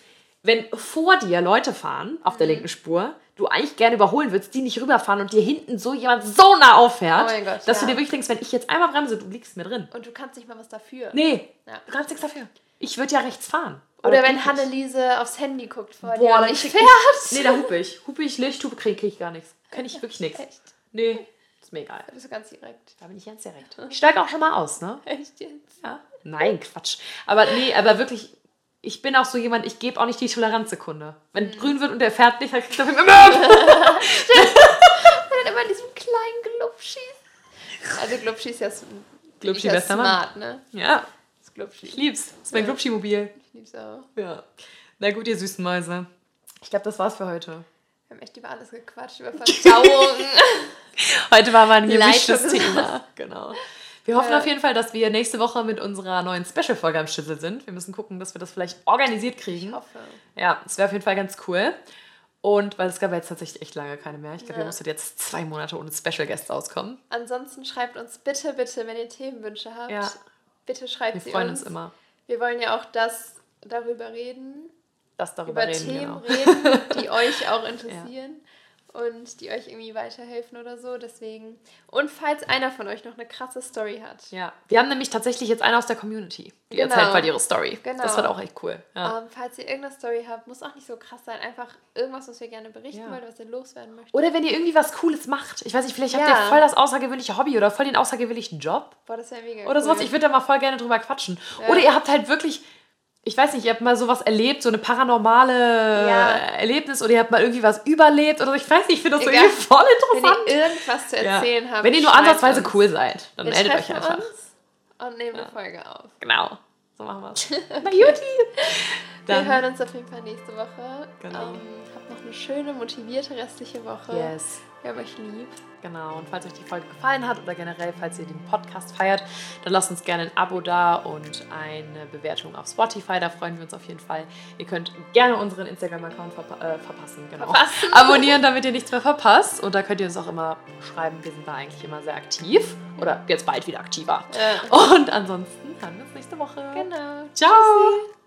wenn vor dir Leute fahren auf der Mhm. linken Spur, du eigentlich gerne überholen willst, die nicht rüberfahren und dir hinten so jemand so nah auffährt, Oh Gott, dass du ja. dir wirklich denkst, wenn ich jetzt einmal bremse, du liegst mir drin. Und du kannst nicht mal was dafür. Nee, Ja. du kannst nichts dafür. Ich würde ja rechts fahren. Oder Aber wenn. Hanneliese aufs Handy guckt vor dir Boah, und dann nicht fährt. ich, nee, da hupe ich. Hupe ich Licht, hupe krieg, krieg ich gar nichts. Kenn ich wirklich nichts. Echt? Nee, ist mir egal. Da bist du ganz direkt. Da bin ich ganz direkt. Ich steige auch schon mal aus, ne? Echt jetzt? Ja. Nein, Quatsch. Aber nee, aber wirklich, ich bin auch so jemand, ich gebe auch nicht die Toleranzsekunde. Wenn Mhm. grün wird und der fährt nicht, dann kriegt er immer. Dann immer in diesem kleinen Glubschis. Also Glubschis ist ja, Glubschi, ist ja smart, ne? Ja, Das Glubschi. ich lieb's. Das ist mein Ja. Glubschi-Mobil. Ich lieb's auch. Ja. Na gut, ihr süßen Mäuse. Ich glaube, das war's für heute. Wir haben echt über alles gequatscht, über Verdauung. Heute war mal ein gemischtes. Thema. Genau. Wir hoffen Ja. auf jeden Fall, dass wir nächste Woche mit unserer neuen Special-Folge am Schlüssel sind. Wir müssen gucken, dass wir das vielleicht organisiert kriegen. ich hoffe. Ja, es wäre auf jeden Fall ganz cool. Und weil es gab jetzt tatsächlich echt lange keine mehr. Ich glaube, Ja. ihr musstet jetzt zwei Monate ohne Special Guests auskommen. Ansonsten schreibt uns bitte, bitte, wenn ihr Themenwünsche habt. Ja. Bitte schreibt Wir sie freuen uns. uns immer, Wir wollen ja auch das darüber reden, dass darüber über reden. Themen Genau. reden, die euch auch interessieren. und die euch irgendwie weiterhelfen oder so. Deswegen. Und falls einer von euch noch eine krasse Story hat. Ja. Wir haben nämlich tatsächlich jetzt eine aus der Community, die Genau. erzählt bald ihre Story. Genau. Das wird auch echt cool. Ja. Ähm, falls ihr irgendeine Story habt, muss auch nicht so krass sein. Einfach irgendwas, was wir gerne berichten Ja. wollt, was ihr loswerden möchtet. Oder wenn ihr irgendwie was Cooles macht. Ich weiß nicht, vielleicht habt Ja. ihr voll das außergewöhnliche Hobby oder voll den außergewöhnlichen Job. Boah, das wäre mega Oder cool. sowas. Ich würde da mal voll gerne drüber quatschen. Ja. Oder ihr habt halt wirklich, ich weiß nicht, ihr habt mal sowas erlebt, so eine paranormale Ja. Erlebnis oder ihr habt mal irgendwie was überlebt oder so. Ich weiß nicht, ich finde das so Egal. irgendwie voll Wenn interessant. ihr irgendwas zu erzählen ja. habt, Wenn ihr nur ansatzweise uns. cool seid, dann Wir meldet euch einfach. uns und nehmen eine Folge auf. Genau. So machen wir es. Na Juti. Wir hören uns auf jeden Fall nächste Woche. Genau. Ähm, habt noch eine schöne, motivierte restliche Woche. yes. Wir haben euch lieb. Genau, und falls euch die Folge gefallen hat oder generell, falls ihr den Podcast feiert, dann lasst uns gerne ein Abo da und eine Bewertung auf Spotify. Da freuen wir uns auf jeden Fall. Ihr könnt gerne unseren Instagram-Account verpa äh, verpassen. Genau. Verpassen. Abonnieren, damit ihr nichts mehr verpasst. Und da könnt ihr uns auch immer schreiben. Wir sind da eigentlich immer sehr aktiv. Oder jetzt bald wieder aktiver. Ja. Und ansonsten hören wir uns nächste Woche. Genau. Ciao. Tschüssi.